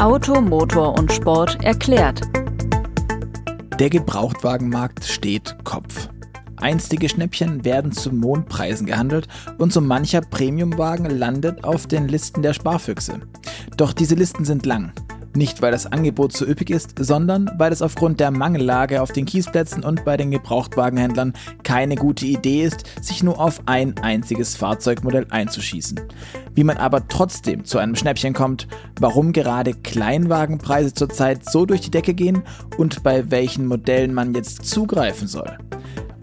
Auto, Motor und Sport erklärt. Der Gebrauchtwagenmarkt steht Kopf. Einstige Schnäppchen werden zu Mondpreisen gehandelt und so mancher Premiumwagen landet auf den Listen der Sparfüchse. Doch diese Listen sind lang. Nicht, weil das Angebot zu üppig ist, sondern weil es aufgrund der Mangellage auf den Kiesplätzen und bei den Gebrauchtwagenhändlern keine gute Idee ist, sich nur auf ein einziges Fahrzeugmodell einzuschießen. Wie man aber trotzdem zu einem Schnäppchen kommt, warum gerade Kleinwagenpreise zurzeit so durch die Decke gehen und bei welchen Modellen man jetzt zugreifen soll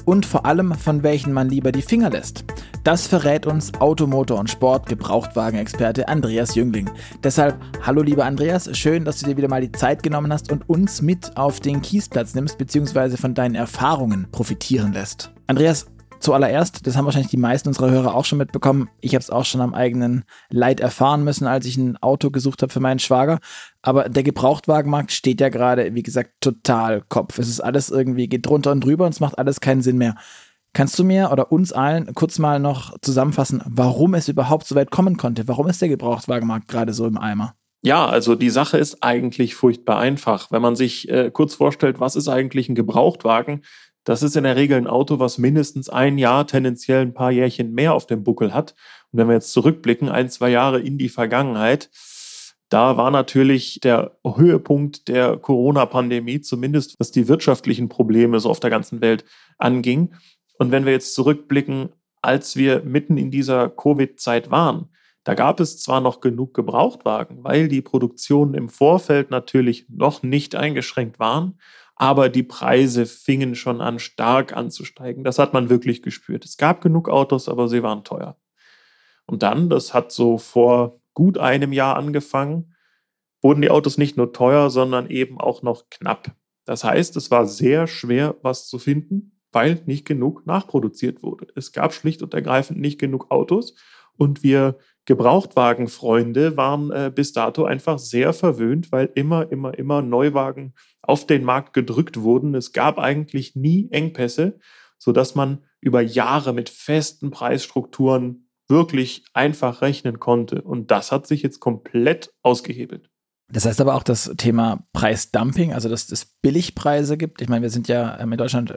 und vor allem von welchen man lieber die Finger lässt. Das verrät uns Automotor und Sport Gebrauchtwagenexperte Andreas Jüngling. Deshalb hallo lieber Andreas, schön, dass du dir wieder mal die Zeit genommen hast und uns mit auf den Kiesplatz nimmst bzw. von deinen Erfahrungen profitieren lässt. Andreas, Zuallererst, das haben wahrscheinlich die meisten unserer Hörer auch schon mitbekommen, ich habe es auch schon am eigenen Leid erfahren müssen, als ich ein Auto gesucht habe für meinen Schwager. Aber der Gebrauchtwagenmarkt steht ja gerade, wie gesagt, total Kopf. Es ist alles irgendwie, geht drunter und drüber und es macht alles keinen Sinn mehr. Kannst du mir oder uns allen kurz mal noch zusammenfassen, warum es überhaupt so weit kommen konnte? Warum ist der Gebrauchtwagenmarkt gerade so im Eimer? Ja, also die Sache ist eigentlich furchtbar einfach. Wenn man sich äh, kurz vorstellt, was ist eigentlich ein Gebrauchtwagen, das ist in der Regel ein Auto, was mindestens ein Jahr, tendenziell ein paar Jährchen mehr auf dem Buckel hat. Und wenn wir jetzt zurückblicken, ein, zwei Jahre in die Vergangenheit, da war natürlich der Höhepunkt der Corona-Pandemie, zumindest was die wirtschaftlichen Probleme so auf der ganzen Welt anging. Und wenn wir jetzt zurückblicken, als wir mitten in dieser Covid-Zeit waren, da gab es zwar noch genug Gebrauchtwagen, weil die Produktionen im Vorfeld natürlich noch nicht eingeschränkt waren, aber die Preise fingen schon an stark anzusteigen. Das hat man wirklich gespürt. Es gab genug Autos, aber sie waren teuer. Und dann, das hat so vor gut einem Jahr angefangen, wurden die Autos nicht nur teuer, sondern eben auch noch knapp. Das heißt, es war sehr schwer, was zu finden, weil nicht genug nachproduziert wurde. Es gab schlicht und ergreifend nicht genug Autos und wir Gebrauchtwagenfreunde waren äh, bis dato einfach sehr verwöhnt, weil immer, immer, immer Neuwagen auf den Markt gedrückt wurden. Es gab eigentlich nie Engpässe, sodass man über Jahre mit festen Preisstrukturen wirklich einfach rechnen konnte. Und das hat sich jetzt komplett ausgehebelt. Das heißt aber auch das Thema Preisdumping, also dass es Billigpreise gibt. Ich meine, wir sind ja ähm, in Deutschland,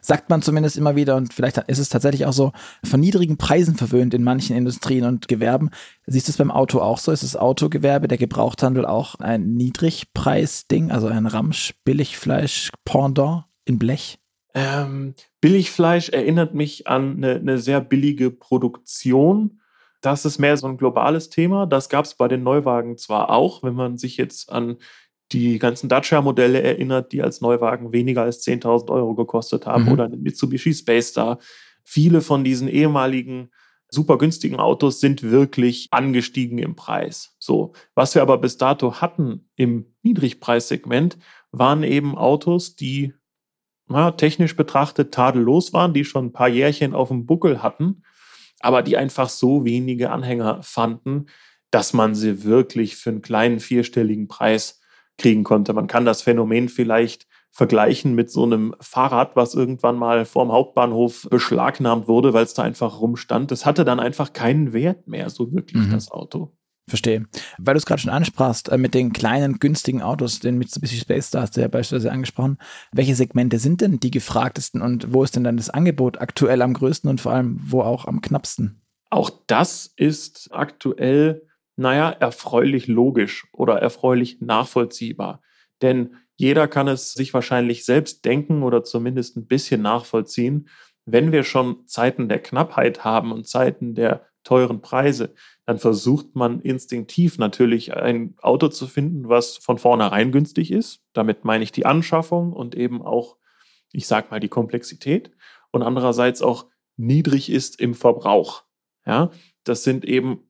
sagt man zumindest immer wieder, und vielleicht ist es tatsächlich auch so, von niedrigen Preisen verwöhnt in manchen Industrien und Gewerben. Siehst du es beim Auto auch so? Ist das Autogewerbe, der Gebrauchthandel auch ein Niedrigpreisding, also ein Ramsch-Billigfleisch-Pendant in Blech? Ähm, Billigfleisch erinnert mich an eine, eine sehr billige Produktion das ist mehr so ein globales Thema. Das gab es bei den Neuwagen zwar auch, wenn man sich jetzt an die ganzen Dacia-Modelle erinnert, die als Neuwagen weniger als 10.000 Euro gekostet haben mhm. oder eine Mitsubishi Space Star. Viele von diesen ehemaligen super günstigen Autos sind wirklich angestiegen im Preis. So, was wir aber bis dato hatten im Niedrigpreissegment, waren eben Autos, die na, technisch betrachtet tadellos waren, die schon ein paar Jährchen auf dem Buckel hatten aber die einfach so wenige Anhänger fanden, dass man sie wirklich für einen kleinen vierstelligen Preis kriegen konnte. Man kann das Phänomen vielleicht vergleichen mit so einem Fahrrad, was irgendwann mal vorm Hauptbahnhof beschlagnahmt wurde, weil es da einfach rumstand. Das hatte dann einfach keinen Wert mehr, so wirklich mhm. das Auto. Verstehe. Weil du es gerade schon ansprachst, äh, mit den kleinen, günstigen Autos, den Mitsubishi Space Star hast du ja beispielsweise angesprochen. Welche Segmente sind denn die gefragtesten und wo ist denn dann das Angebot aktuell am größten und vor allem wo auch am knappsten? Auch das ist aktuell, naja, erfreulich logisch oder erfreulich nachvollziehbar. Denn jeder kann es sich wahrscheinlich selbst denken oder zumindest ein bisschen nachvollziehen. Wenn wir schon Zeiten der Knappheit haben und Zeiten der teuren Preise, dann versucht man instinktiv natürlich ein Auto zu finden, was von vornherein günstig ist. Damit meine ich die Anschaffung und eben auch, ich sag mal, die Komplexität und andererseits auch niedrig ist im Verbrauch. Ja, das sind eben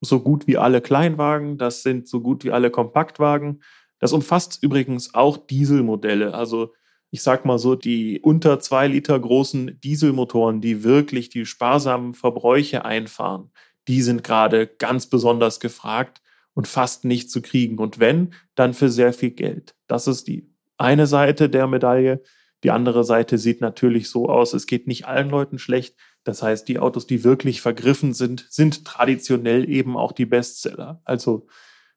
so gut wie alle Kleinwagen, das sind so gut wie alle Kompaktwagen. Das umfasst übrigens auch Dieselmodelle, also ich sag mal so, die unter zwei Liter großen Dieselmotoren, die wirklich die sparsamen Verbräuche einfahren, die sind gerade ganz besonders gefragt und fast nicht zu kriegen. Und wenn, dann für sehr viel Geld. Das ist die eine Seite der Medaille. Die andere Seite sieht natürlich so aus, es geht nicht allen Leuten schlecht. Das heißt, die Autos, die wirklich vergriffen sind, sind traditionell eben auch die Bestseller. Also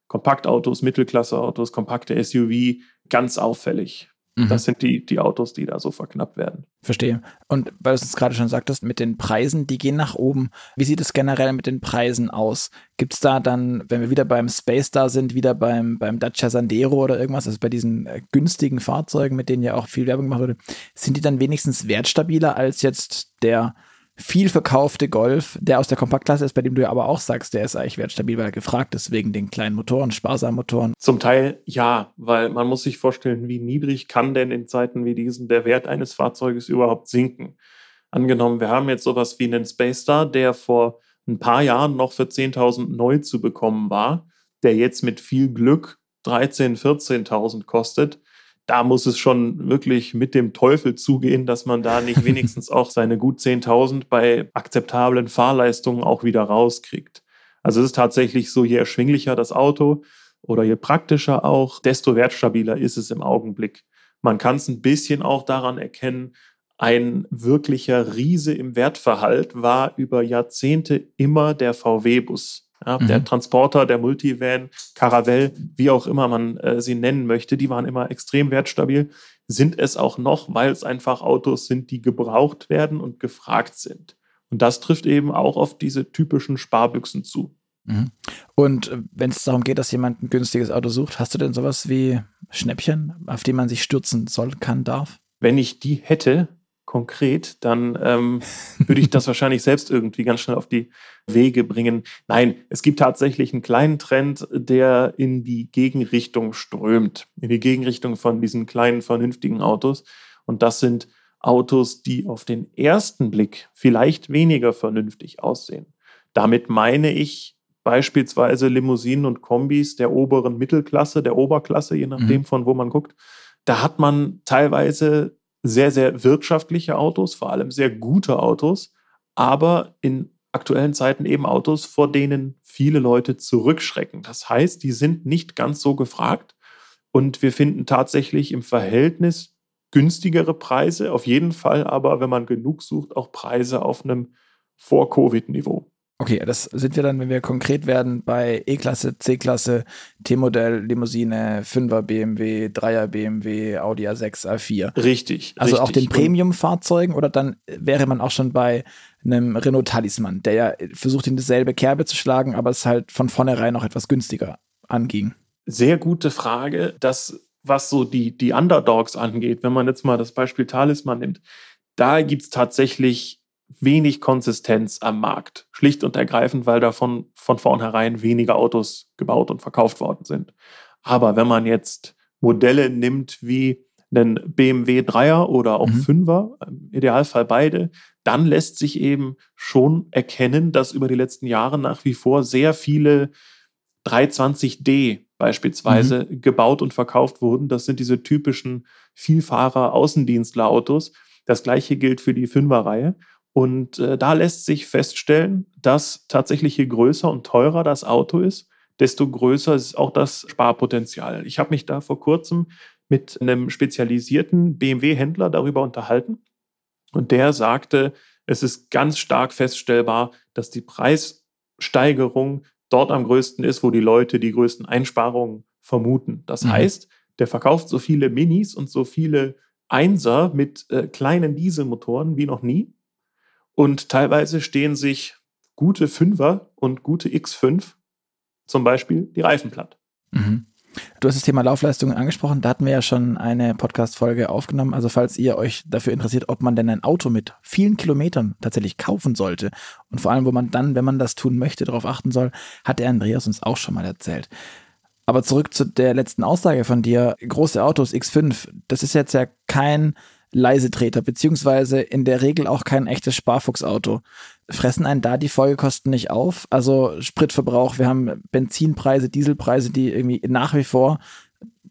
Kompaktautos, Mittelklasseautos, kompakte SUV ganz auffällig. Mhm. Das sind die, die Autos, die da so verknappt werden. Verstehe. Und weil du es gerade schon sagtest, mit den Preisen, die gehen nach oben. Wie sieht es generell mit den Preisen aus? Gibt es da dann, wenn wir wieder beim Space da sind, wieder beim, beim Dacia Sandero oder irgendwas, also bei diesen äh, günstigen Fahrzeugen, mit denen ja auch viel Werbung gemacht wurde, sind die dann wenigstens wertstabiler als jetzt der viel verkaufte Golf, der aus der Kompaktklasse ist, bei dem du ja aber auch sagst, der ist eigentlich wertstabil, weil er gefragt ist wegen den kleinen Motoren, sparsamen Motoren. Zum Teil ja, weil man muss sich vorstellen, wie niedrig kann denn in Zeiten wie diesen der Wert eines Fahrzeuges überhaupt sinken. Angenommen, wir haben jetzt sowas wie einen Space Star, der vor ein paar Jahren noch für 10.000 neu zu bekommen war, der jetzt mit viel Glück 13.000, 14.000 kostet da muss es schon wirklich mit dem Teufel zugehen, dass man da nicht wenigstens auch seine gut 10.000 bei akzeptablen Fahrleistungen auch wieder rauskriegt. Also es ist tatsächlich so, je erschwinglicher das Auto oder je praktischer auch, desto wertstabiler ist es im Augenblick. Man kann es ein bisschen auch daran erkennen, ein wirklicher Riese im Wertverhalt war über Jahrzehnte immer der VW-Bus. Ja, mhm. Der Transporter, der Multivan, Caravelle, wie auch immer man äh, sie nennen möchte, die waren immer extrem wertstabil, sind es auch noch, weil es einfach Autos sind, die gebraucht werden und gefragt sind. Und das trifft eben auch auf diese typischen Sparbüchsen zu. Mhm. Und äh, wenn es darum geht, dass jemand ein günstiges Auto sucht, hast du denn sowas wie Schnäppchen, auf die man sich stürzen soll, kann, darf? Wenn ich die hätte, konkret, dann ähm, würde ich das wahrscheinlich selbst irgendwie ganz schnell auf die Wege bringen. Nein, es gibt tatsächlich einen kleinen Trend, der in die Gegenrichtung strömt, in die Gegenrichtung von diesen kleinen, vernünftigen Autos. Und das sind Autos, die auf den ersten Blick vielleicht weniger vernünftig aussehen. Damit meine ich beispielsweise Limousinen und Kombis der oberen Mittelklasse, der Oberklasse, je nachdem, mhm. von wo man guckt. Da hat man teilweise sehr, sehr wirtschaftliche Autos, vor allem sehr gute Autos, aber in aktuellen Zeiten eben Autos, vor denen viele Leute zurückschrecken. Das heißt, die sind nicht ganz so gefragt und wir finden tatsächlich im Verhältnis günstigere Preise, auf jeden Fall aber, wenn man genug sucht, auch Preise auf einem Vor-Covid-Niveau. Okay, das sind wir dann, wenn wir konkret werden, bei E-Klasse, C-Klasse, T-Modell, Limousine, 5er BMW, 3er BMW, Audi A6, A4. Richtig. Also richtig. auch den Premium-Fahrzeugen oder dann wäre man auch schon bei einem Renault Talisman, der ja versucht, in dieselbe Kerbe zu schlagen, aber es halt von vornherein noch etwas günstiger anging. Sehr gute Frage. Das, was so die, die Underdogs angeht, wenn man jetzt mal das Beispiel Talisman nimmt, da gibt es tatsächlich wenig Konsistenz am Markt. Schlicht und ergreifend, weil davon von vornherein weniger Autos gebaut und verkauft worden sind. Aber wenn man jetzt Modelle nimmt wie einen BMW 3er oder auch mhm. 5er, im Idealfall beide, dann lässt sich eben schon erkennen, dass über die letzten Jahre nach wie vor sehr viele 320D beispielsweise mhm. gebaut und verkauft wurden. Das sind diese typischen Vielfahrer-Außendienstler-Autos. Das gleiche gilt für die 5er-Reihe. Und äh, da lässt sich feststellen, dass tatsächlich je größer und teurer das Auto ist, desto größer ist auch das Sparpotenzial. Ich habe mich da vor kurzem mit einem spezialisierten BMW-Händler darüber unterhalten und der sagte, es ist ganz stark feststellbar, dass die Preissteigerung dort am größten ist, wo die Leute die größten Einsparungen vermuten. Das mhm. heißt, der verkauft so viele Minis und so viele Einser mit äh, kleinen Dieselmotoren wie noch nie und teilweise stehen sich gute Fünfer und gute X5 zum Beispiel die Reifen platt. Mhm. Du hast das Thema Laufleistungen angesprochen. Da hatten wir ja schon eine Podcast-Folge aufgenommen. Also, falls ihr euch dafür interessiert, ob man denn ein Auto mit vielen Kilometern tatsächlich kaufen sollte und vor allem, wo man dann, wenn man das tun möchte, darauf achten soll, hat der Andreas uns auch schon mal erzählt. Aber zurück zu der letzten Aussage von dir. Große Autos X5, das ist jetzt ja kein Leisetreter, beziehungsweise in der Regel auch kein echtes Sparfuchsauto. Fressen einen da die Folgekosten nicht auf? Also Spritverbrauch, wir haben Benzinpreise, Dieselpreise, die irgendwie nach wie vor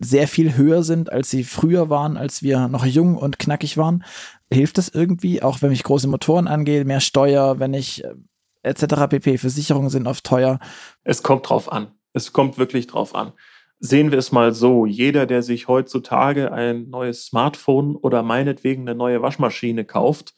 sehr viel höher sind, als sie früher waren, als wir noch jung und knackig waren. Hilft das irgendwie, auch wenn ich große Motoren angehe, mehr Steuer, wenn ich äh, etc. pp. Versicherungen sind oft teuer? Es kommt drauf an. Es kommt wirklich drauf an. Sehen wir es mal so, jeder, der sich heutzutage ein neues Smartphone oder meinetwegen eine neue Waschmaschine kauft,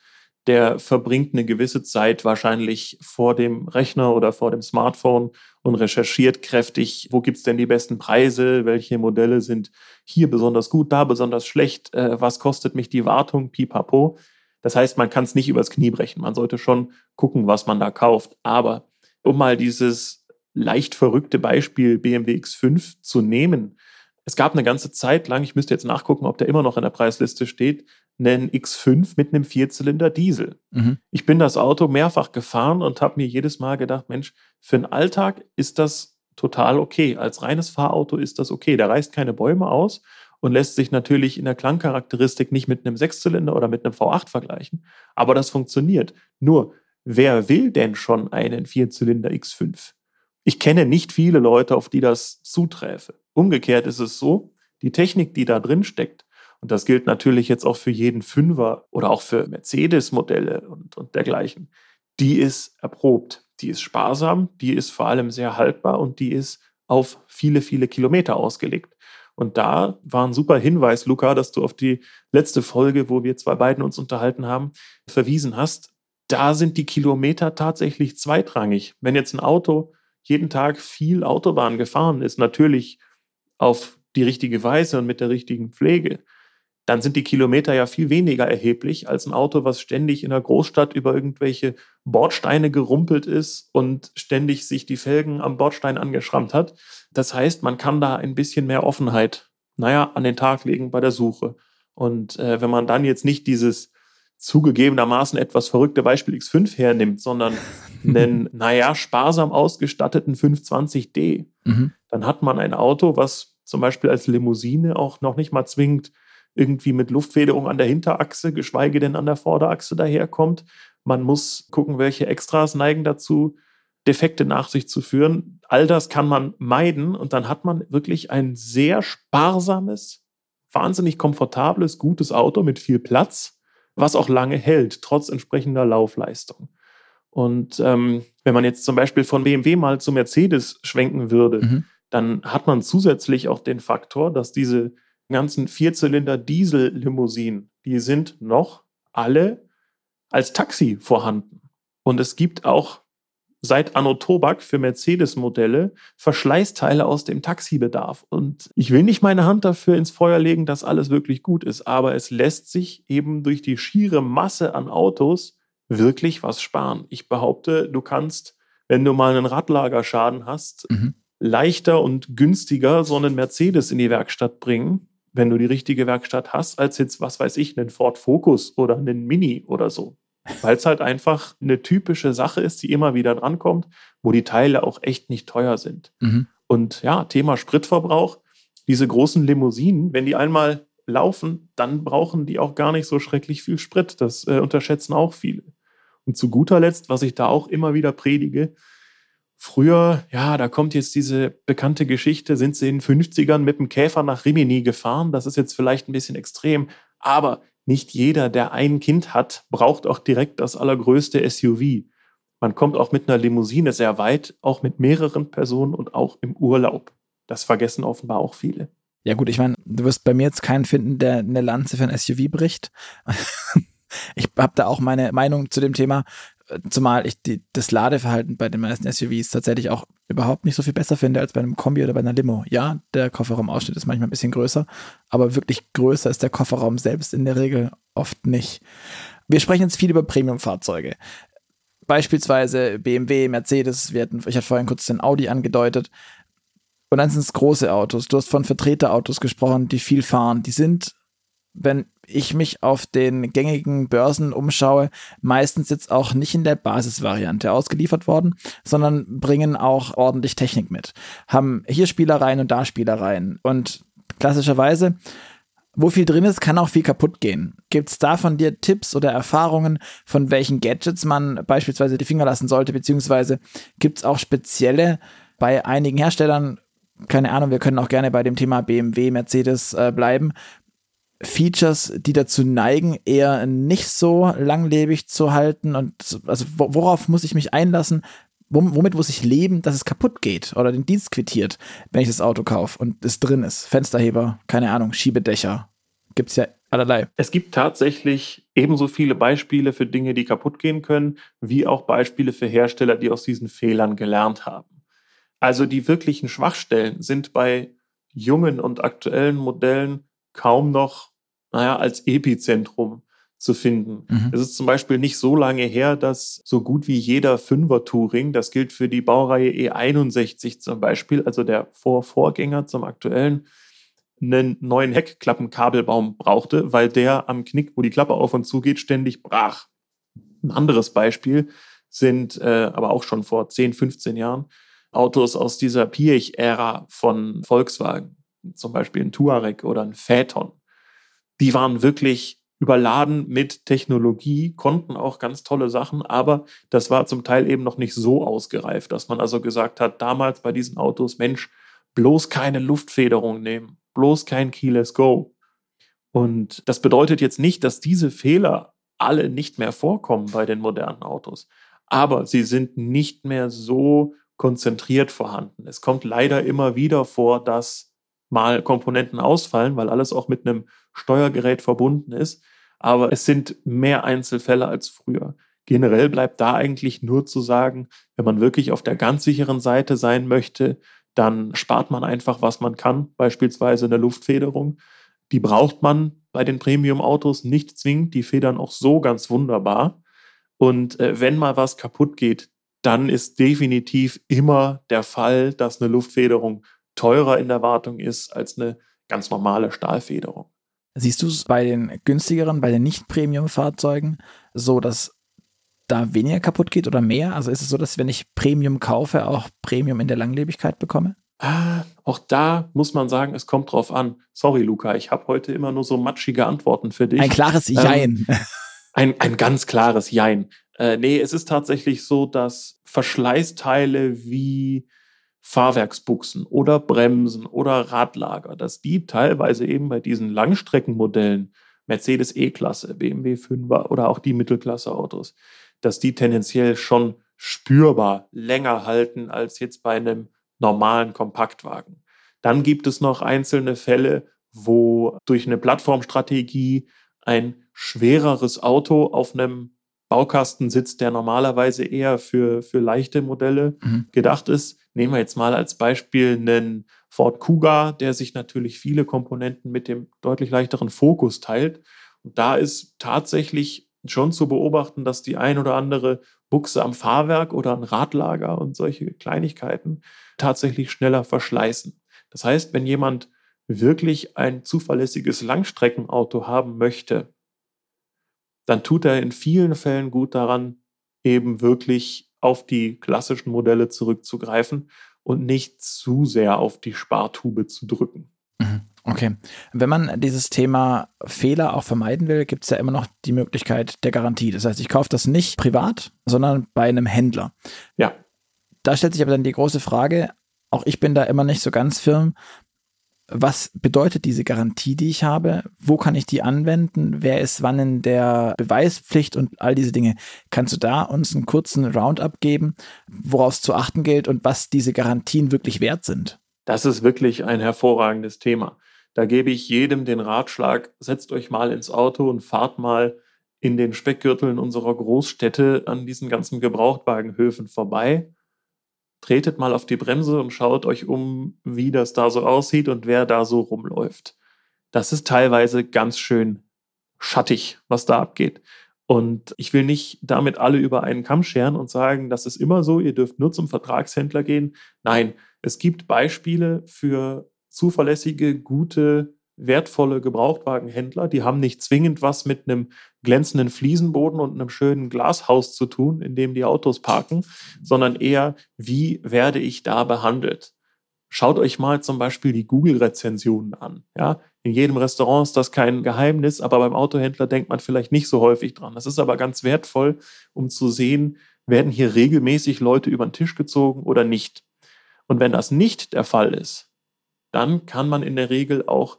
der verbringt eine gewisse Zeit wahrscheinlich vor dem Rechner oder vor dem Smartphone und recherchiert kräftig, wo gibt's denn die besten Preise, welche Modelle sind hier besonders gut, da besonders schlecht, äh, was kostet mich die Wartung, pipapo. Das heißt, man kann es nicht übers Knie brechen. Man sollte schon gucken, was man da kauft. Aber um mal dieses leicht verrückte Beispiel BMW X5 zu nehmen, es gab eine ganze Zeit lang, ich müsste jetzt nachgucken, ob der immer noch in der Preisliste steht, einen X5 mit einem Vierzylinder Diesel. Mhm. Ich bin das Auto mehrfach gefahren und habe mir jedes Mal gedacht, Mensch, für den Alltag ist das total okay. Als reines Fahrauto ist das okay. Der reißt keine Bäume aus und lässt sich natürlich in der Klangcharakteristik nicht mit einem Sechszylinder oder mit einem V8 vergleichen. Aber das funktioniert. Nur, wer will denn schon einen Vierzylinder X5? Ich kenne nicht viele Leute, auf die das zuträfe. Umgekehrt ist es so, die Technik, die da drin steckt, und das gilt natürlich jetzt auch für jeden Fünfer oder auch für Mercedes-Modelle und, und dergleichen. Die ist erprobt, die ist sparsam, die ist vor allem sehr haltbar und die ist auf viele, viele Kilometer ausgelegt. Und da war ein super Hinweis, Luca, dass du auf die letzte Folge, wo wir zwei beiden uns unterhalten haben, verwiesen hast. Da sind die Kilometer tatsächlich zweitrangig. Wenn jetzt ein Auto jeden Tag viel Autobahn gefahren ist, natürlich auf die richtige Weise und mit der richtigen Pflege, dann sind die Kilometer ja viel weniger erheblich als ein Auto, was ständig in der Großstadt über irgendwelche Bordsteine gerumpelt ist und ständig sich die Felgen am Bordstein angeschrammt hat. Das heißt, man kann da ein bisschen mehr Offenheit, naja, an den Tag legen bei der Suche. Und äh, wenn man dann jetzt nicht dieses zugegebenermaßen etwas verrückte Beispiel X5 hernimmt, sondern einen, naja, sparsam ausgestatteten 520D, mhm. dann hat man ein Auto, was zum Beispiel als Limousine auch noch nicht mal zwingend irgendwie mit Luftfederung an der Hinterachse, geschweige denn an der Vorderachse daherkommt. Man muss gucken, welche Extras neigen dazu, Defekte nach sich zu führen. All das kann man meiden und dann hat man wirklich ein sehr sparsames, wahnsinnig komfortables, gutes Auto mit viel Platz, was auch lange hält, trotz entsprechender Laufleistung. Und ähm, wenn man jetzt zum Beispiel von BMW mal zu Mercedes schwenken würde, mhm. dann hat man zusätzlich auch den Faktor, dass diese ganzen Vierzylinder Diesel-Limousinen, die sind noch alle als Taxi vorhanden. Und es gibt auch seit Anno Tobak für Mercedes-Modelle Verschleißteile aus dem Taxibedarf. Und ich will nicht meine Hand dafür ins Feuer legen, dass alles wirklich gut ist, aber es lässt sich eben durch die schiere Masse an Autos wirklich was sparen. Ich behaupte, du kannst, wenn du mal einen Radlagerschaden hast, mhm. leichter und günstiger so einen Mercedes in die Werkstatt bringen, wenn du die richtige Werkstatt hast, als jetzt, was weiß ich, einen Ford Focus oder einen Mini oder so. Weil es halt einfach eine typische Sache ist, die immer wieder drankommt, wo die Teile auch echt nicht teuer sind. Mhm. Und ja, Thema Spritverbrauch, diese großen Limousinen, wenn die einmal laufen, dann brauchen die auch gar nicht so schrecklich viel Sprit. Das äh, unterschätzen auch viele. Und zu guter Letzt, was ich da auch immer wieder predige, Früher, ja, da kommt jetzt diese bekannte Geschichte, sind sie in den 50ern mit dem Käfer nach Rimini gefahren. Das ist jetzt vielleicht ein bisschen extrem, aber nicht jeder, der ein Kind hat, braucht auch direkt das allergrößte SUV. Man kommt auch mit einer Limousine sehr weit, auch mit mehreren Personen und auch im Urlaub. Das vergessen offenbar auch viele. Ja gut, ich meine, du wirst bei mir jetzt keinen finden, der eine Lanze für ein SUV bricht. ich habe da auch meine Meinung zu dem Thema. Zumal ich die, das Ladeverhalten bei den meisten SUVs tatsächlich auch überhaupt nicht so viel besser finde als bei einem Kombi oder bei einer Limo. Ja, der Kofferraumausschnitt ist manchmal ein bisschen größer, aber wirklich größer ist der Kofferraum selbst in der Regel oft nicht. Wir sprechen jetzt viel über Premium-Fahrzeuge. Beispielsweise BMW, Mercedes, wir hatten, ich hatte vorhin kurz den Audi angedeutet. Und dann sind es große Autos. Du hast von Vertreterautos gesprochen, die viel fahren. Die sind wenn ich mich auf den gängigen Börsen umschaue, meistens jetzt auch nicht in der Basisvariante ausgeliefert worden, sondern bringen auch ordentlich Technik mit. Haben hier Spielereien und da Spielereien. Und klassischerweise, wo viel drin ist, kann auch viel kaputt gehen. Gibt es da von dir Tipps oder Erfahrungen, von welchen Gadgets man beispielsweise die Finger lassen sollte, beziehungsweise gibt es auch spezielle bei einigen Herstellern, keine Ahnung, wir können auch gerne bei dem Thema BMW, Mercedes äh, bleiben, Features, die dazu neigen, eher nicht so langlebig zu halten und also worauf muss ich mich einlassen? Womit muss ich leben, dass es kaputt geht oder den Dienst quittiert, wenn ich das Auto kaufe und es drin ist? Fensterheber, keine Ahnung, Schiebedächer. Gibt es ja allerlei. Es gibt tatsächlich ebenso viele Beispiele für Dinge, die kaputt gehen können, wie auch Beispiele für Hersteller, die aus diesen Fehlern gelernt haben. Also die wirklichen Schwachstellen sind bei jungen und aktuellen Modellen kaum noch, naja, als Epizentrum zu finden. Mhm. Es ist zum Beispiel nicht so lange her, dass so gut wie jeder Fünfer-Touring, das gilt für die Baureihe E61 zum Beispiel, also der Vorvorgänger zum aktuellen, einen neuen Heckklappenkabelbaum brauchte, weil der am Knick, wo die Klappe auf und zu geht, ständig brach. Ein anderes Beispiel sind äh, aber auch schon vor 10, 15 Jahren Autos aus dieser Piech-Ära von Volkswagen, zum Beispiel ein Touareg oder ein Phaeton. Die waren wirklich überladen mit Technologie, konnten auch ganz tolle Sachen, aber das war zum Teil eben noch nicht so ausgereift, dass man also gesagt hat, damals bei diesen Autos, Mensch, bloß keine Luftfederung nehmen, bloß kein Keyless Go. Und das bedeutet jetzt nicht, dass diese Fehler alle nicht mehr vorkommen bei den modernen Autos, aber sie sind nicht mehr so konzentriert vorhanden. Es kommt leider immer wieder vor, dass mal Komponenten ausfallen, weil alles auch mit einem Steuergerät verbunden ist aber es sind mehr Einzelfälle als früher. Generell bleibt da eigentlich nur zu sagen, wenn man wirklich auf der ganz sicheren Seite sein möchte, dann spart man einfach, was man kann, beispielsweise eine Luftfederung. Die braucht man bei den Premium-Autos nicht zwingend, die federn auch so ganz wunderbar. Und äh, wenn mal was kaputt geht, dann ist definitiv immer der Fall, dass eine Luftfederung teurer in der Wartung ist als eine ganz normale Stahlfederung. Siehst du es bei den günstigeren, bei den Nicht-Premium-Fahrzeugen so, dass da weniger kaputt geht oder mehr? Also ist es so, dass wenn ich Premium kaufe, auch Premium in der Langlebigkeit bekomme? Ah, auch da muss man sagen, es kommt drauf an. Sorry, Luca, ich habe heute immer nur so matschige Antworten für dich. Ein klares ähm, Jein. Ähm, ein, ein ganz klares Jein. Äh, nee, es ist tatsächlich so, dass Verschleißteile wie Fahrwerksbuchsen oder Bremsen oder Radlager, dass die teilweise eben bei diesen Langstreckenmodellen, Mercedes E-Klasse, BMW 5er oder auch die Mittelklasse-Autos, dass die tendenziell schon spürbar länger halten als jetzt bei einem normalen Kompaktwagen. Dann gibt es noch einzelne Fälle, wo durch eine Plattformstrategie ein schwereres Auto auf einem Baukasten sitzt, der normalerweise eher für, für leichte Modelle mhm. gedacht ist, Nehmen wir jetzt mal als Beispiel einen Ford Kuga, der sich natürlich viele Komponenten mit dem deutlich leichteren Fokus teilt. Und da ist tatsächlich schon zu beobachten, dass die ein oder andere Buchse am Fahrwerk oder ein Radlager und solche Kleinigkeiten tatsächlich schneller verschleißen. Das heißt, wenn jemand wirklich ein zuverlässiges Langstreckenauto haben möchte, dann tut er in vielen Fällen gut daran, eben wirklich auf die klassischen Modelle zurückzugreifen und nicht zu sehr auf die Spartube zu drücken. Mhm. Okay. Wenn man dieses Thema Fehler auch vermeiden will, gibt es ja immer noch die Möglichkeit der Garantie. Das heißt, ich kaufe das nicht privat, sondern bei einem Händler. Ja. Da stellt sich aber dann die große Frage, auch ich bin da immer nicht so ganz firm, was bedeutet diese Garantie, die ich habe? Wo kann ich die anwenden? Wer ist wann in der Beweispflicht und all diese Dinge? Kannst du da uns einen kurzen Roundup geben, worauf es zu achten gilt und was diese Garantien wirklich wert sind? Das ist wirklich ein hervorragendes Thema. Da gebe ich jedem den Ratschlag, setzt euch mal ins Auto und fahrt mal in den Speckgürteln unserer Großstädte an diesen ganzen Gebrauchtwagenhöfen vorbei tretet mal auf die Bremse und schaut euch um, wie das da so aussieht und wer da so rumläuft. Das ist teilweise ganz schön schattig, was da abgeht. Und ich will nicht damit alle über einen Kamm scheren und sagen, das ist immer so, ihr dürft nur zum Vertragshändler gehen. Nein, es gibt Beispiele für zuverlässige, gute wertvolle Gebrauchtwagenhändler, die haben nicht zwingend was mit einem glänzenden Fliesenboden und einem schönen Glashaus zu tun, in dem die Autos parken, sondern eher, wie werde ich da behandelt? Schaut euch mal zum Beispiel die Google-Rezensionen an. Ja, in jedem Restaurant ist das kein Geheimnis, aber beim Autohändler denkt man vielleicht nicht so häufig dran. Das ist aber ganz wertvoll, um zu sehen, werden hier regelmäßig Leute über den Tisch gezogen oder nicht. Und wenn das nicht der Fall ist, dann kann man in der Regel auch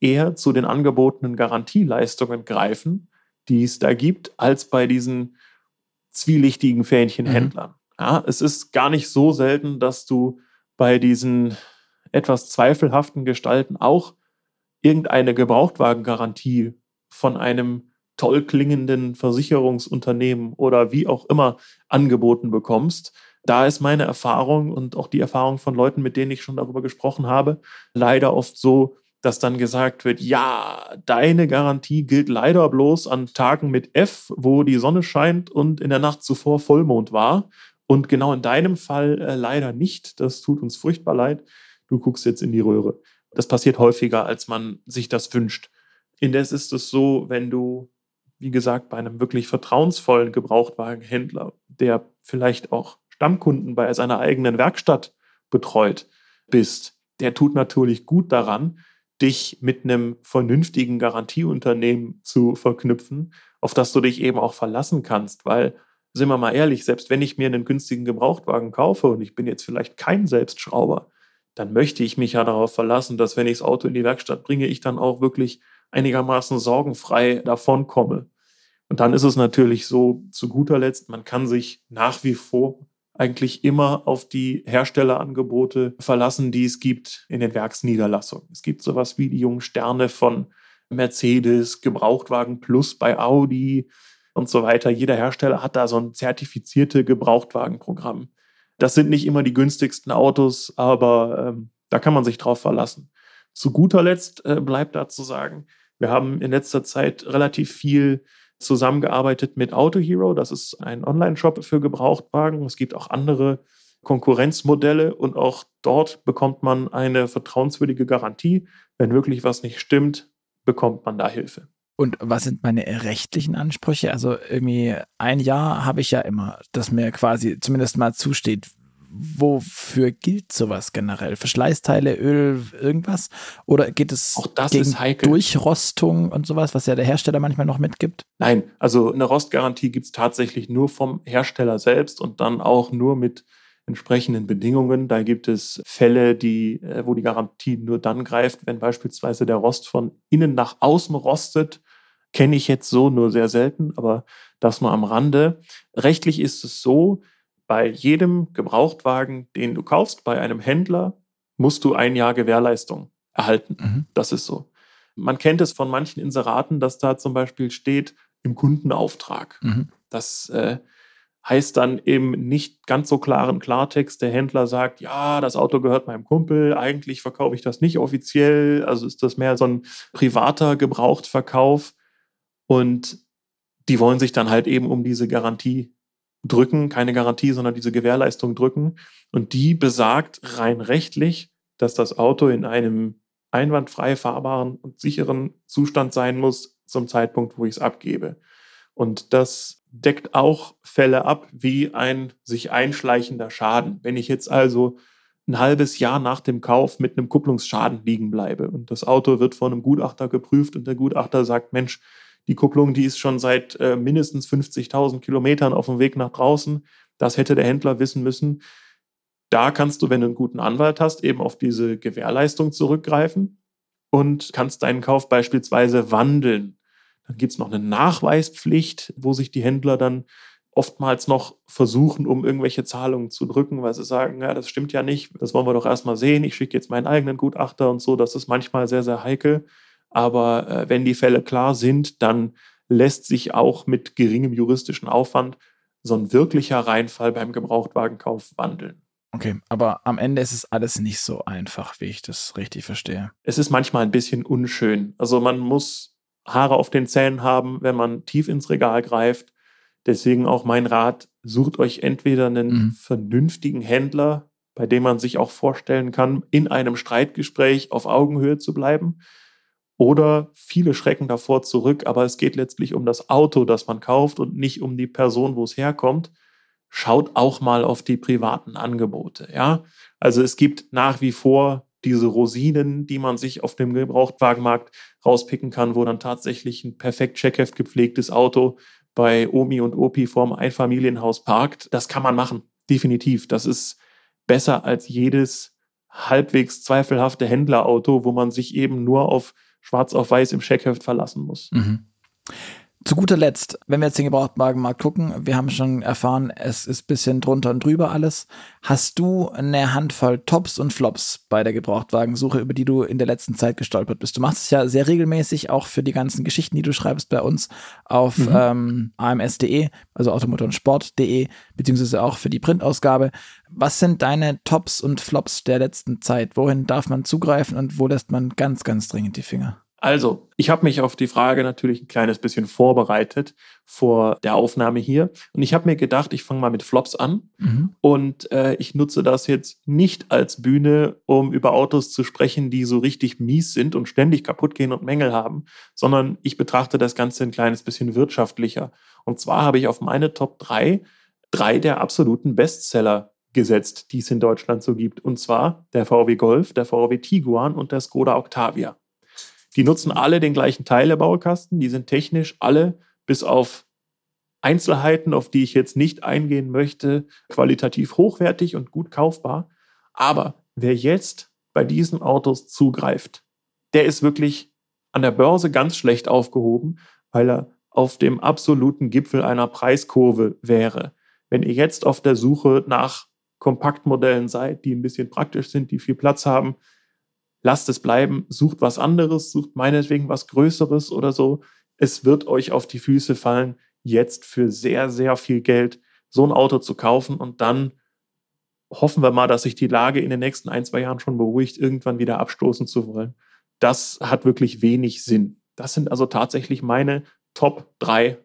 eher zu den angebotenen Garantieleistungen greifen, die es da gibt, als bei diesen zwielichtigen Fähnchenhändlern. Mhm. Ja, es ist gar nicht so selten, dass du bei diesen etwas zweifelhaften Gestalten auch irgendeine Gebrauchtwagengarantie von einem toll klingenden Versicherungsunternehmen oder wie auch immer angeboten bekommst. Da ist meine Erfahrung und auch die Erfahrung von Leuten, mit denen ich schon darüber gesprochen habe, leider oft so, dass dann gesagt wird, ja, deine Garantie gilt leider bloß an Tagen mit F, wo die Sonne scheint und in der Nacht zuvor Vollmond war. Und genau in deinem Fall äh, leider nicht. Das tut uns furchtbar leid. Du guckst jetzt in die Röhre. Das passiert häufiger, als man sich das wünscht. Indes ist es so, wenn du, wie gesagt, bei einem wirklich vertrauensvollen Gebrauchtwagenhändler, der vielleicht auch Stammkunden bei seiner eigenen Werkstatt betreut, bist, der tut natürlich gut daran, dich mit einem vernünftigen Garantieunternehmen zu verknüpfen, auf das du dich eben auch verlassen kannst, weil sind wir mal ehrlich, selbst wenn ich mir einen günstigen Gebrauchtwagen kaufe und ich bin jetzt vielleicht kein Selbstschrauber, dann möchte ich mich ja darauf verlassen, dass wenn ich das Auto in die Werkstatt bringe, ich dann auch wirklich einigermaßen sorgenfrei davonkomme. Und dann ist es natürlich so, zu guter Letzt, man kann sich nach wie vor eigentlich immer auf die Herstellerangebote verlassen, die es gibt in den Werksniederlassungen. Es gibt sowas wie die jungen Sterne von Mercedes, Gebrauchtwagen Plus bei Audi und so weiter. Jeder Hersteller hat da so ein zertifizierte Gebrauchtwagenprogramm. Das sind nicht immer die günstigsten Autos, aber ähm, da kann man sich drauf verlassen. Zu guter Letzt äh, bleibt da zu sagen, wir haben in letzter Zeit relativ viel zusammengearbeitet mit Auto Hero. Das ist ein Online-Shop für Gebrauchtwagen. Es gibt auch andere Konkurrenzmodelle und auch dort bekommt man eine vertrauenswürdige Garantie. Wenn wirklich was nicht stimmt, bekommt man da Hilfe. Und was sind meine rechtlichen Ansprüche? Also irgendwie ein Jahr habe ich ja immer, das mir quasi zumindest mal zusteht wofür gilt sowas generell? Verschleißteile, Öl, irgendwas? Oder geht es Auch das gegen ist heikel. Durchrostung und sowas, was ja der Hersteller manchmal noch mitgibt? Nein, also eine Rostgarantie gibt es tatsächlich nur vom Hersteller selbst und dann auch nur mit entsprechenden Bedingungen. Da gibt es Fälle, die, äh, wo die Garantie nur dann greift, wenn beispielsweise der Rost von innen nach außen rostet. Kenne ich jetzt so nur sehr selten, aber das nur am Rande. Rechtlich ist es so, bei jedem Gebrauchtwagen, den du kaufst, bei einem Händler, musst du ein Jahr Gewährleistung erhalten. Mhm. Das ist so. Man kennt es von manchen Inseraten, dass da zum Beispiel steht im Kundenauftrag. Mhm. Das äh, heißt dann im nicht ganz so klaren Klartext, der Händler sagt, ja, das Auto gehört meinem Kumpel, eigentlich verkaufe ich das nicht offiziell, also ist das mehr so ein privater Gebrauchtverkauf und die wollen sich dann halt eben um diese Garantie drücken, keine Garantie, sondern diese Gewährleistung drücken. Und die besagt rein rechtlich, dass das Auto in einem einwandfrei fahrbaren und sicheren Zustand sein muss zum Zeitpunkt, wo ich es abgebe. Und das deckt auch Fälle ab wie ein sich einschleichender Schaden. Wenn ich jetzt also ein halbes Jahr nach dem Kauf mit einem Kupplungsschaden liegen bleibe und das Auto wird von einem Gutachter geprüft und der Gutachter sagt, Mensch, die Kupplung, die ist schon seit äh, mindestens 50.000 Kilometern auf dem Weg nach draußen. Das hätte der Händler wissen müssen. Da kannst du, wenn du einen guten Anwalt hast, eben auf diese Gewährleistung zurückgreifen und kannst deinen Kauf beispielsweise wandeln. Dann gibt es noch eine Nachweispflicht, wo sich die Händler dann oftmals noch versuchen, um irgendwelche Zahlungen zu drücken, weil sie sagen, ja, das stimmt ja nicht, das wollen wir doch erstmal sehen, ich schicke jetzt meinen eigenen Gutachter und so, das ist manchmal sehr, sehr heikel. Aber äh, wenn die Fälle klar sind, dann lässt sich auch mit geringem juristischen Aufwand so ein wirklicher Reinfall beim Gebrauchtwagenkauf wandeln. Okay, aber am Ende ist es alles nicht so einfach, wie ich das richtig verstehe. Es ist manchmal ein bisschen unschön. Also man muss Haare auf den Zähnen haben, wenn man tief ins Regal greift. Deswegen auch mein Rat, sucht euch entweder einen mhm. vernünftigen Händler, bei dem man sich auch vorstellen kann, in einem Streitgespräch auf Augenhöhe zu bleiben oder viele schrecken davor zurück, aber es geht letztlich um das Auto, das man kauft und nicht um die Person, wo es herkommt. Schaut auch mal auf die privaten Angebote, ja. Also es gibt nach wie vor diese Rosinen, die man sich auf dem Gebrauchtwagenmarkt rauspicken kann, wo dann tatsächlich ein perfekt Checkheft gepflegtes Auto bei Omi und Opi vorm Einfamilienhaus parkt. Das kann man machen, definitiv. Das ist besser als jedes halbwegs zweifelhafte Händlerauto, wo man sich eben nur auf schwarz auf weiß im Checkheft verlassen muss. Mhm. Zu guter Letzt, wenn wir jetzt den Gebrauchtwagenmarkt gucken, wir haben schon erfahren, es ist bisschen drunter und drüber alles. Hast du eine Handvoll Tops und Flops bei der Gebrauchtwagensuche, über die du in der letzten Zeit gestolpert bist? Du machst es ja sehr regelmäßig, auch für die ganzen Geschichten, die du schreibst bei uns auf mhm. ähm, ams.de, also automotor und sport.de, beziehungsweise auch für die Printausgabe. Was sind deine Tops und Flops der letzten Zeit? Wohin darf man zugreifen und wo lässt man ganz, ganz dringend die Finger? Also, ich habe mich auf die Frage natürlich ein kleines bisschen vorbereitet vor der Aufnahme hier. Und ich habe mir gedacht, ich fange mal mit Flops an. Mhm. Und äh, ich nutze das jetzt nicht als Bühne, um über Autos zu sprechen, die so richtig mies sind und ständig kaputt gehen und Mängel haben, sondern ich betrachte das Ganze ein kleines bisschen wirtschaftlicher. Und zwar habe ich auf meine Top 3 drei der absoluten Bestseller gesetzt, die es in Deutschland so gibt. Und zwar der VW Golf, der VW Tiguan und der Skoda Octavia. Die nutzen alle den gleichen Teilebaukasten. Die sind technisch alle bis auf Einzelheiten, auf die ich jetzt nicht eingehen möchte, qualitativ hochwertig und gut kaufbar. Aber wer jetzt bei diesen Autos zugreift, der ist wirklich an der Börse ganz schlecht aufgehoben, weil er auf dem absoluten Gipfel einer Preiskurve wäre. Wenn ihr jetzt auf der Suche nach Kompaktmodellen seid, die ein bisschen praktisch sind, die viel Platz haben, lasst es bleiben, sucht was anderes, sucht meinetwegen was Größeres oder so. Es wird euch auf die Füße fallen, jetzt für sehr, sehr viel Geld so ein Auto zu kaufen und dann hoffen wir mal, dass sich die Lage in den nächsten ein, zwei Jahren schon beruhigt, irgendwann wieder abstoßen zu wollen. Das hat wirklich wenig Sinn. Das sind also tatsächlich meine Top 3,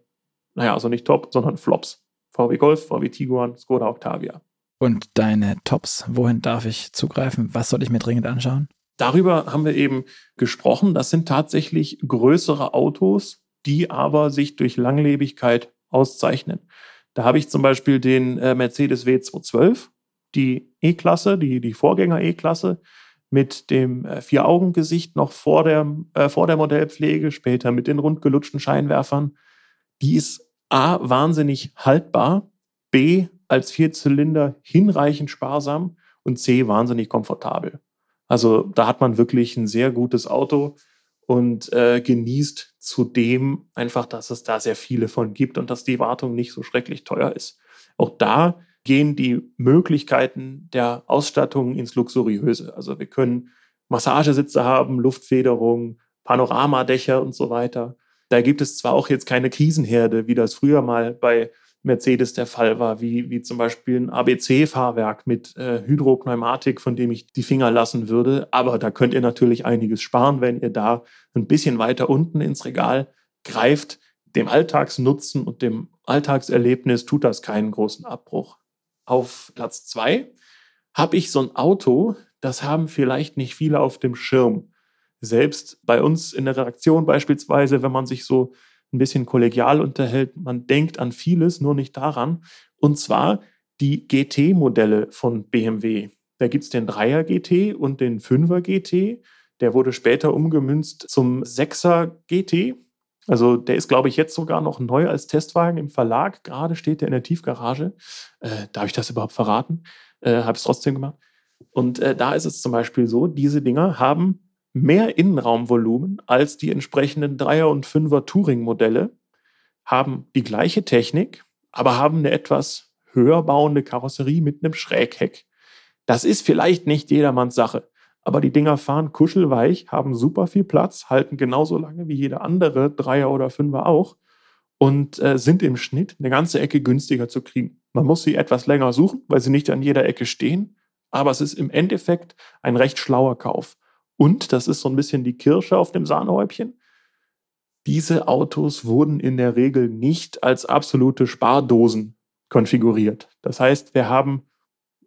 naja, also nicht Top, sondern Flops. VW Golf, VW Tiguan, Skoda Octavia. Und deine Tops, wohin darf ich zugreifen? Was soll ich mir dringend anschauen? Darüber haben wir eben gesprochen. Das sind tatsächlich größere Autos, die aber sich durch Langlebigkeit auszeichnen. Da habe ich zum Beispiel den äh, Mercedes W212, die E-Klasse, die, die Vorgänger E-Klasse, mit dem äh, Vier-Augen-Gesicht noch vor der, äh, vor der Modellpflege, später mit den rundgelutschten Scheinwerfern. Die ist A, wahnsinnig haltbar, B, als Vierzylinder hinreichend sparsam und C, wahnsinnig komfortabel. Also da hat man wirklich ein sehr gutes Auto und äh, genießt zudem einfach, dass es da sehr viele von gibt und dass die Wartung nicht so schrecklich teuer ist. Auch da gehen die Möglichkeiten der Ausstattung ins Luxuriöse. Also wir können Massagesitze haben, Luftfederung, Panoramadächer und so weiter. Da gibt es zwar auch jetzt keine Krisenherde, wie das früher mal bei Mercedes der Fall war, wie, wie zum Beispiel ein ABC-Fahrwerk mit äh, Hydropneumatik, von dem ich die Finger lassen würde. Aber da könnt ihr natürlich einiges sparen, wenn ihr da ein bisschen weiter unten ins Regal greift. Dem Alltagsnutzen und dem Alltagserlebnis tut das keinen großen Abbruch. Auf Platz zwei habe ich so ein Auto, das haben vielleicht nicht viele auf dem Schirm. Selbst bei uns in der Redaktion beispielsweise, wenn man sich so ein bisschen kollegial unterhält. Man denkt an vieles, nur nicht daran. Und zwar die GT-Modelle von BMW. Da gibt es den 3er GT und den 5er GT. Der wurde später umgemünzt zum 6er GT. Also der ist, glaube ich, jetzt sogar noch neu als Testwagen im Verlag. Gerade steht der in der Tiefgarage. Äh, darf ich das überhaupt verraten? Äh, Habe es trotzdem gemacht. Und äh, da ist es zum Beispiel so, diese Dinger haben mehr Innenraumvolumen als die entsprechenden Dreier- und Fünfer Touring-Modelle, haben die gleiche Technik, aber haben eine etwas höher bauende Karosserie mit einem Schrägheck. Das ist vielleicht nicht jedermanns Sache, aber die Dinger fahren kuschelweich, haben super viel Platz, halten genauso lange wie jede andere Dreier oder Fünfer auch und äh, sind im Schnitt eine ganze Ecke günstiger zu kriegen. Man muss sie etwas länger suchen, weil sie nicht an jeder Ecke stehen, aber es ist im Endeffekt ein recht schlauer Kauf. Und, das ist so ein bisschen die Kirsche auf dem Sahnehäubchen, diese Autos wurden in der Regel nicht als absolute Spardosen konfiguriert. Das heißt, wir haben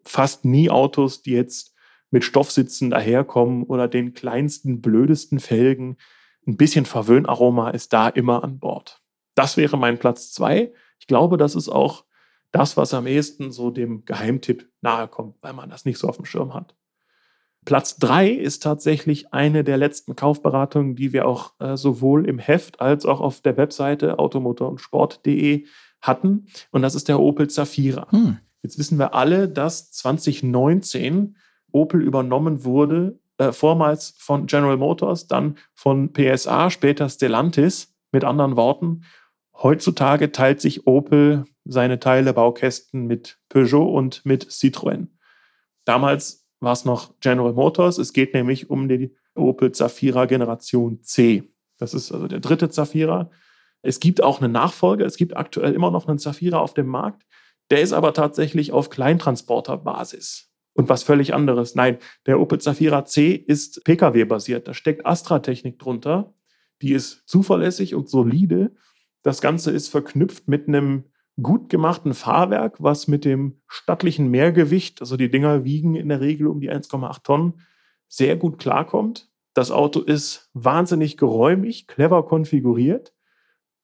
fast nie Autos, die jetzt mit Stoffsitzen daherkommen oder den kleinsten, blödesten Felgen. Ein bisschen Verwöhnaroma ist da immer an Bord. Das wäre mein Platz zwei. Ich glaube, das ist auch das, was am ehesten so dem Geheimtipp nahe kommt, weil man das nicht so auf dem Schirm hat. Platz drei ist tatsächlich eine der letzten Kaufberatungen, die wir auch äh, sowohl im Heft als auch auf der Webseite automotor und sport.de hatten. Und das ist der Opel Zafira. Hm. Jetzt wissen wir alle, dass 2019 Opel übernommen wurde, äh, vormals von General Motors, dann von PSA, später Stellantis, mit anderen Worten. Heutzutage teilt sich Opel seine Teile Baukästen mit Peugeot und mit Citroën. Damals war es noch General Motors. Es geht nämlich um die Opel Zafira Generation C. Das ist also der dritte Zafira. Es gibt auch einen Nachfolger. Es gibt aktuell immer noch einen Zafira auf dem Markt. Der ist aber tatsächlich auf Kleintransporterbasis. Und was völlig anderes. Nein, der Opel Zafira C ist Pkw-basiert. Da steckt Astra-Technik drunter. Die ist zuverlässig und solide. Das Ganze ist verknüpft mit einem gut gemachten Fahrwerk, was mit dem stattlichen Mehrgewicht, also die Dinger wiegen in der Regel um die 1,8 Tonnen, sehr gut klarkommt. Das Auto ist wahnsinnig geräumig, clever konfiguriert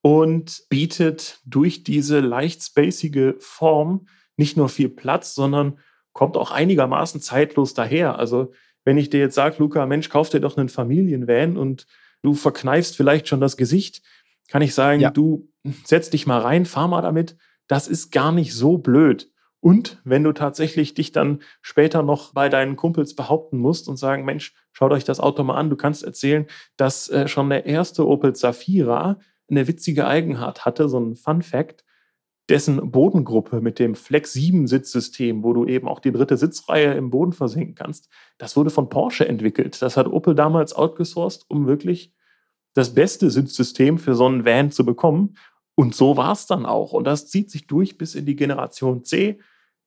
und bietet durch diese leicht spacige Form nicht nur viel Platz, sondern kommt auch einigermaßen zeitlos daher. Also wenn ich dir jetzt sage, Luca, Mensch, kauf dir doch einen Familienvan und du verkneifst vielleicht schon das Gesicht, kann ich sagen, ja. du setz dich mal rein, fahr mal damit. Das ist gar nicht so blöd. Und wenn du tatsächlich dich dann später noch bei deinen Kumpels behaupten musst und sagen, Mensch, schaut euch das Auto mal an, du kannst erzählen, dass äh, schon der erste Opel Zafira eine witzige Eigenart hatte, so ein Fun Fact, dessen Bodengruppe mit dem Flex 7 Sitzsystem, wo du eben auch die dritte Sitzreihe im Boden versenken kannst, das wurde von Porsche entwickelt. Das hat Opel damals outgesourced, um wirklich das beste Sitzsystem für so einen Van zu bekommen. Und so war es dann auch. Und das zieht sich durch bis in die Generation C.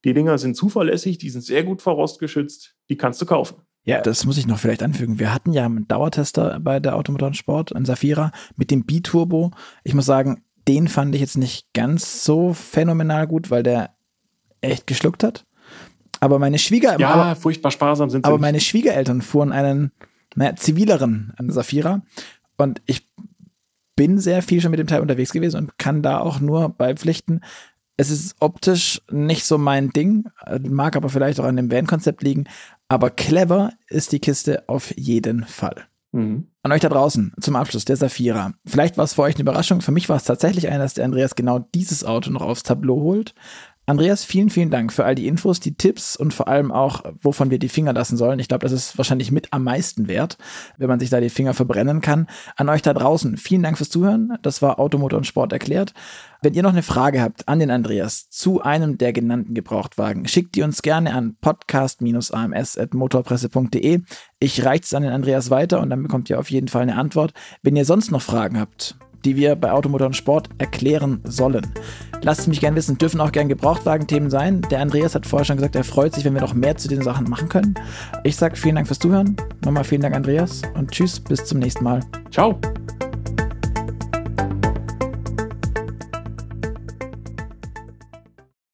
Die Dinger sind zuverlässig, die sind sehr gut vor Rost geschützt, die kannst du kaufen. Ja, das muss ich noch vielleicht anfügen. Wir hatten ja einen Dauertester bei der Automotor Sport, einen Safira mit dem B-Turbo. Ich muss sagen, den fand ich jetzt nicht ganz so phänomenal gut, weil der echt geschluckt hat. Aber meine Schwieger ja, aber, furchtbar sparsam sind sie. Aber meine Schwiegereltern fuhren einen naja, zivileren einen Safira und ich bin sehr viel schon mit dem Teil unterwegs gewesen und kann da auch nur beipflichten. Es ist optisch nicht so mein Ding, mag aber vielleicht auch an dem Van-Konzept liegen, aber clever ist die Kiste auf jeden Fall. Mhm. An euch da draußen zum Abschluss der Safira. Vielleicht war es für euch eine Überraschung. Für mich war es tatsächlich eine, dass der Andreas genau dieses Auto noch aufs Tableau holt. Andreas, vielen, vielen Dank für all die Infos, die Tipps und vor allem auch, wovon wir die Finger lassen sollen. Ich glaube, das ist wahrscheinlich mit am meisten wert, wenn man sich da die Finger verbrennen kann. An euch da draußen, vielen Dank fürs Zuhören. Das war Automotor und Sport erklärt. Wenn ihr noch eine Frage habt an den Andreas zu einem der genannten Gebrauchtwagen, schickt die uns gerne an podcast-ams.motorpresse.de. Ich reiche es an den Andreas weiter und dann bekommt ihr auf jeden Fall eine Antwort. Wenn ihr sonst noch Fragen habt, die wir bei Automotor und Sport erklären sollen. Lasst es mich gerne wissen, dürfen auch gerne Gebrauchtwagen-Themen sein. Der Andreas hat vorher schon gesagt, er freut sich, wenn wir noch mehr zu den Sachen machen können. Ich sage vielen Dank fürs Zuhören. Nochmal vielen Dank, Andreas, und tschüss, bis zum nächsten Mal. Ciao.